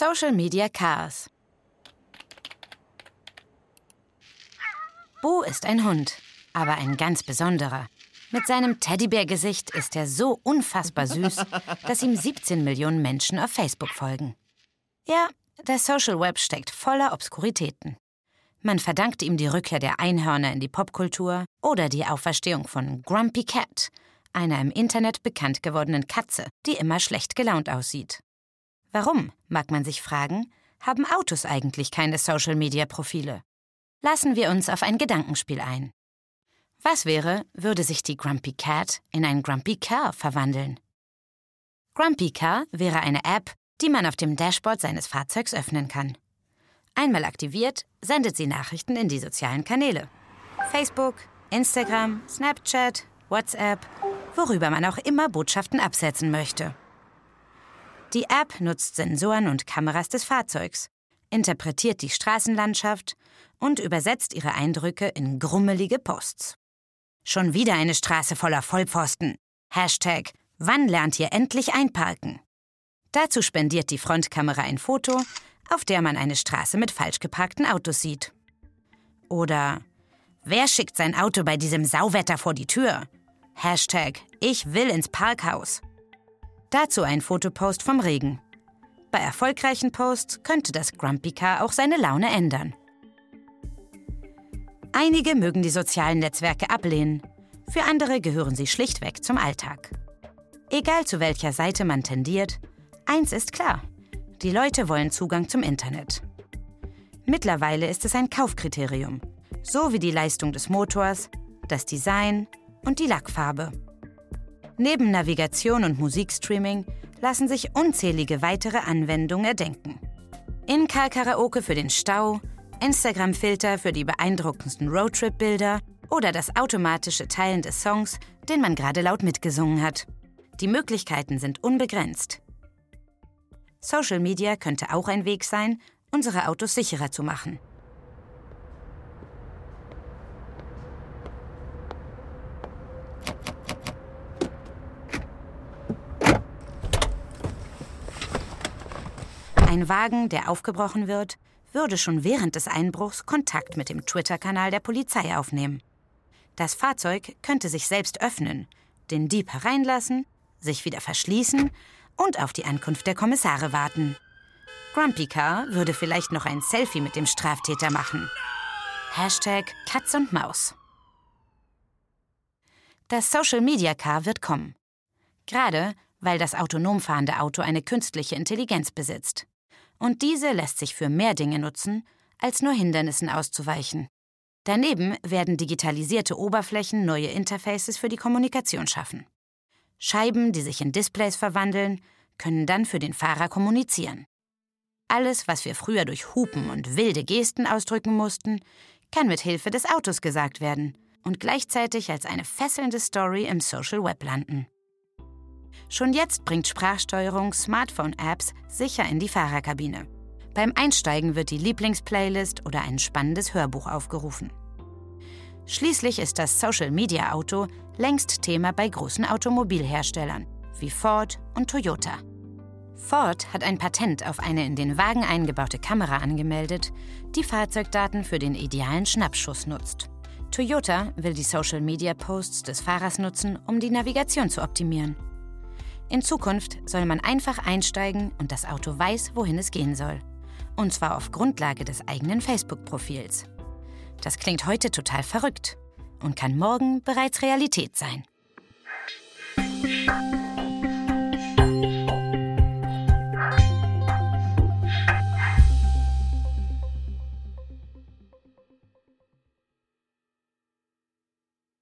Social Media Chaos. Bo ist ein Hund, aber ein ganz besonderer. Mit seinem Teddybär-Gesicht ist er so unfassbar süß, dass ihm 17 Millionen Menschen auf Facebook folgen. Ja, das Social Web steckt voller Obskuritäten. Man verdankt ihm die Rückkehr der Einhörner in die Popkultur oder die Auferstehung von Grumpy Cat, einer im Internet bekannt gewordenen Katze, die immer schlecht gelaunt aussieht. Warum, mag man sich fragen, haben Autos eigentlich keine Social-Media-Profile? Lassen wir uns auf ein Gedankenspiel ein. Was wäre, würde sich die Grumpy Cat in ein Grumpy Car verwandeln? Grumpy Car wäre eine App, die man auf dem Dashboard seines Fahrzeugs öffnen kann. Einmal aktiviert, sendet sie Nachrichten in die sozialen Kanäle. Facebook, Instagram, Snapchat, WhatsApp, worüber man auch immer Botschaften absetzen möchte. Die App nutzt Sensoren und Kameras des Fahrzeugs, interpretiert die Straßenlandschaft und übersetzt ihre Eindrücke in grummelige Posts. Schon wieder eine Straße voller Vollpfosten. Hashtag, wann lernt ihr endlich einparken? Dazu spendiert die Frontkamera ein Foto, auf der man eine Straße mit falsch geparkten Autos sieht. Oder Wer schickt sein Auto bei diesem Sauwetter vor die Tür? Hashtag Ich will ins Parkhaus. Dazu ein Fotopost vom Regen. Bei erfolgreichen Posts könnte das Grumpy Car auch seine Laune ändern. Einige mögen die sozialen Netzwerke ablehnen, für andere gehören sie schlichtweg zum Alltag. Egal zu welcher Seite man tendiert, eins ist klar, die Leute wollen Zugang zum Internet. Mittlerweile ist es ein Kaufkriterium, so wie die Leistung des Motors, das Design und die Lackfarbe. Neben Navigation und Musikstreaming lassen sich unzählige weitere Anwendungen erdenken. In-Car-Karaoke für den Stau, Instagram-Filter für die beeindruckendsten Roadtrip-Bilder oder das automatische Teilen des Songs, den man gerade laut mitgesungen hat. Die Möglichkeiten sind unbegrenzt. Social Media könnte auch ein Weg sein, unsere Autos sicherer zu machen. Ein Wagen, der aufgebrochen wird, würde schon während des Einbruchs Kontakt mit dem Twitter-Kanal der Polizei aufnehmen. Das Fahrzeug könnte sich selbst öffnen, den Dieb hereinlassen, sich wieder verschließen und auf die Ankunft der Kommissare warten. Grumpy Car würde vielleicht noch ein Selfie mit dem Straftäter machen. Hashtag Katz und Maus. Das Social Media Car wird kommen. Gerade weil das autonom fahrende Auto eine künstliche Intelligenz besitzt und diese lässt sich für mehr Dinge nutzen, als nur Hindernissen auszuweichen. Daneben werden digitalisierte Oberflächen neue Interfaces für die Kommunikation schaffen. Scheiben, die sich in Displays verwandeln, können dann für den Fahrer kommunizieren. Alles, was wir früher durch Hupen und wilde Gesten ausdrücken mussten, kann mit Hilfe des Autos gesagt werden und gleichzeitig als eine fesselnde Story im Social Web landen. Schon jetzt bringt Sprachsteuerung Smartphone-Apps sicher in die Fahrerkabine. Beim Einsteigen wird die Lieblingsplaylist oder ein spannendes Hörbuch aufgerufen. Schließlich ist das Social-Media-Auto längst Thema bei großen Automobilherstellern wie Ford und Toyota. Ford hat ein Patent auf eine in den Wagen eingebaute Kamera angemeldet, die Fahrzeugdaten für den idealen Schnappschuss nutzt. Toyota will die Social-Media-Posts des Fahrers nutzen, um die Navigation zu optimieren. In Zukunft soll man einfach einsteigen und das Auto weiß, wohin es gehen soll. Und zwar auf Grundlage des eigenen Facebook-Profils. Das klingt heute total verrückt und kann morgen bereits Realität sein.